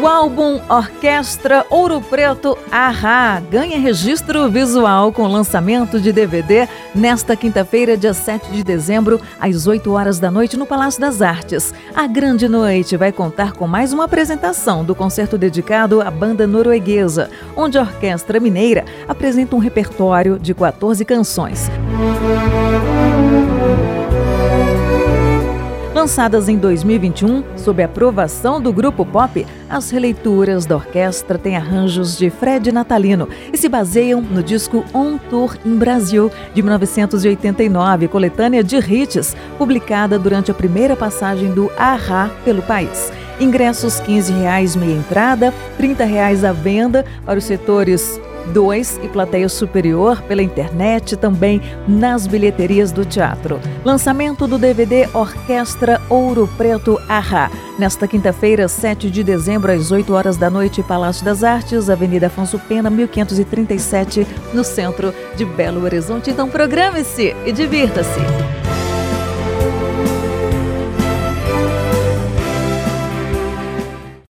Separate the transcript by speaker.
Speaker 1: O álbum Orquestra Ouro Preto Arra ganha registro visual com lançamento de DVD nesta quinta-feira, dia 7 de dezembro, às 8 horas da noite, no Palácio das Artes. A grande noite vai contar com mais uma apresentação do concerto dedicado à banda norueguesa, onde a Orquestra Mineira apresenta um repertório de 14 canções. Lançadas em 2021, sob aprovação do grupo pop, as releituras da orquestra têm arranjos de Fred Natalino e se baseiam no disco On Tour in Brasil, de 1989, coletânea de hits, publicada durante a primeira passagem do Arra pelo país. Ingressos R$ 15 meia entrada, R$ 30 à venda para os setores 2 e plateia superior pela internet também nas bilheterias do teatro. Lançamento do DVD Orquestra Ouro Preto Arra. Nesta quinta-feira, 7 de dezembro, às 8 horas da noite, Palácio das Artes, Avenida Afonso Pena, 1537, no centro de Belo Horizonte. Então programe-se e divirta-se.